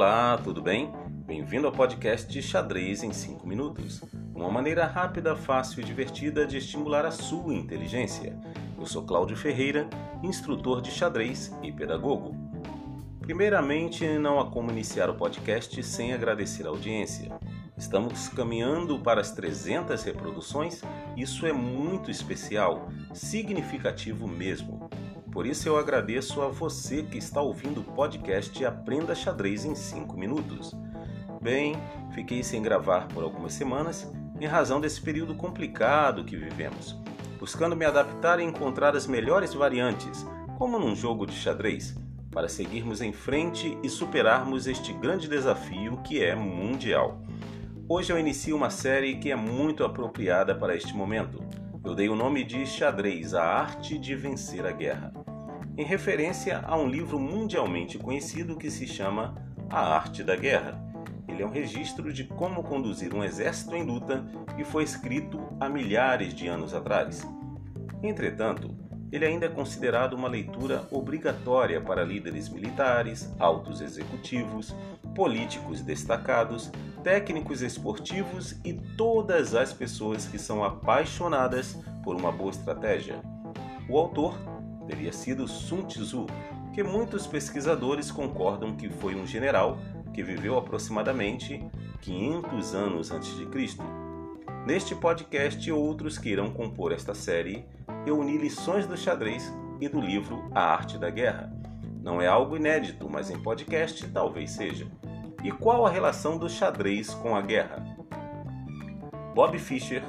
Olá, tudo bem? Bem-vindo ao podcast Xadrez em 5 Minutos uma maneira rápida, fácil e divertida de estimular a sua inteligência. Eu sou Cláudio Ferreira, instrutor de xadrez e pedagogo. Primeiramente, não há como iniciar o podcast sem agradecer a audiência. Estamos caminhando para as 300 reproduções, isso é muito especial, significativo mesmo. Por isso eu agradeço a você que está ouvindo o podcast Aprenda Xadrez em 5 minutos. Bem, fiquei sem gravar por algumas semanas em razão desse período complicado que vivemos, buscando me adaptar e encontrar as melhores variantes, como num jogo de xadrez, para seguirmos em frente e superarmos este grande desafio que é mundial. Hoje eu inicio uma série que é muito apropriada para este momento. Eu dei o nome de Xadrez, a arte de vencer a guerra, em referência a um livro mundialmente conhecido que se chama A Arte da Guerra ele é um registro de como conduzir um exército em luta e foi escrito há milhares de anos atrás. Entretanto, ele ainda é considerado uma leitura obrigatória para líderes militares, altos executivos, políticos destacados, técnicos esportivos e todas as pessoas que são apaixonadas por uma boa estratégia. O autor teria sido Sun Tzu, que muitos pesquisadores concordam que foi um general que viveu aproximadamente 500 anos antes de Cristo. Neste podcast e outros que irão compor esta série, eu uni lições do xadrez e do livro A Arte da Guerra. Não é algo inédito, mas em podcast talvez seja. E qual a relação do xadrez com a guerra? Bob Fischer,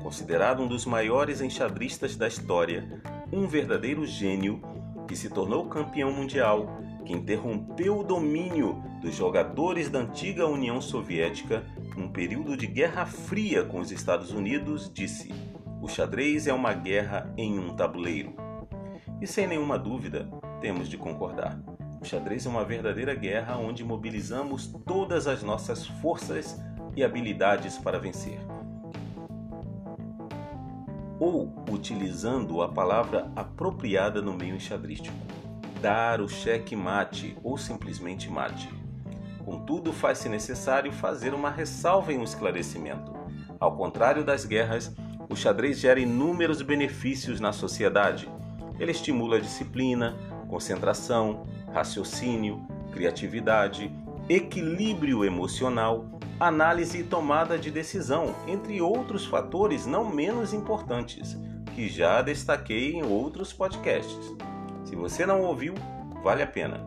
considerado um dos maiores enxadristas da história, um verdadeiro gênio que se tornou campeão mundial, que interrompeu o domínio dos jogadores da antiga União Soviética num período de Guerra Fria com os Estados Unidos, disse: O xadrez é uma guerra em um tabuleiro. E sem nenhuma dúvida, temos de concordar. O xadrez é uma verdadeira guerra onde mobilizamos todas as nossas forças e habilidades para vencer. Ou, utilizando a palavra apropriada no meio enxadrístico, dar o cheque mate ou simplesmente mate. Contudo, faz-se necessário fazer uma ressalva e um esclarecimento. Ao contrário das guerras, o xadrez gera inúmeros benefícios na sociedade. Ele estimula a disciplina, concentração, raciocínio, criatividade, equilíbrio emocional, análise e tomada de decisão, entre outros fatores não menos importantes, que já destaquei em outros podcasts. Se você não ouviu, vale a pena.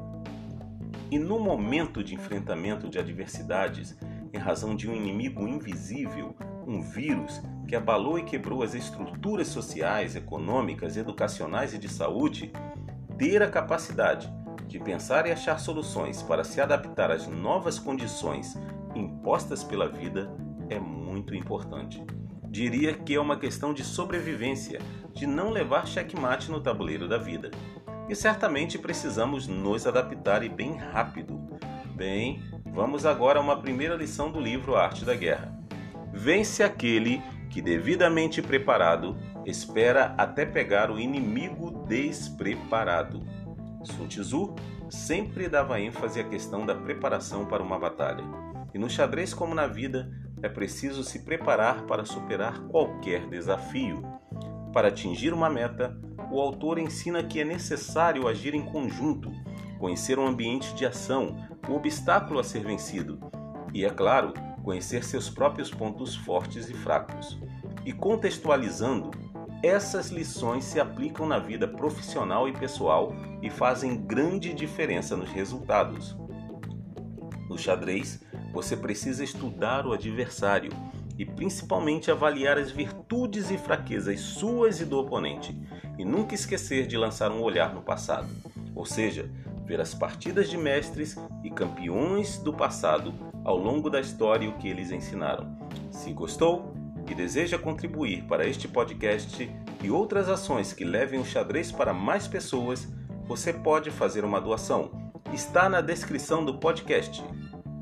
E no momento de enfrentamento de adversidades, em razão de um inimigo invisível, um vírus que abalou e quebrou as estruturas sociais, econômicas, educacionais e de saúde, ter a capacidade de pensar e achar soluções para se adaptar às novas condições impostas pela vida é muito importante. Diria que é uma questão de sobrevivência, de não levar checkmate no tabuleiro da vida e certamente precisamos nos adaptar e bem rápido. Bem, vamos agora a uma primeira lição do livro A Arte da Guerra. Vence aquele que, devidamente preparado, espera até pegar o inimigo despreparado. Sun Tzu sempre dava ênfase à questão da preparação para uma batalha. E no xadrez, como na vida, é preciso se preparar para superar qualquer desafio. Para atingir uma meta, o autor ensina que é necessário agir em conjunto, conhecer o ambiente de ação, o obstáculo a ser vencido e, é claro, conhecer seus próprios pontos fortes e fracos. E contextualizando, essas lições se aplicam na vida profissional e pessoal e fazem grande diferença nos resultados. No xadrez, você precisa estudar o adversário e principalmente avaliar as virtudes e fraquezas suas e do oponente, e nunca esquecer de lançar um olhar no passado, ou seja, ver as partidas de mestres e campeões do passado ao longo da história e o que eles ensinaram. Se gostou e deseja contribuir para este podcast e outras ações que levem o xadrez para mais pessoas, você pode fazer uma doação. Está na descrição do podcast.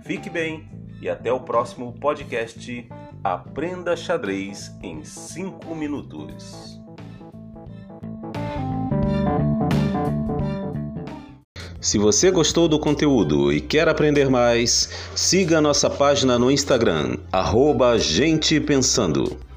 Fique bem e até o próximo podcast Aprenda Xadrez em 5 minutos. Se você gostou do conteúdo e quer aprender mais, siga nossa página no Instagram, arroba Gente Pensando.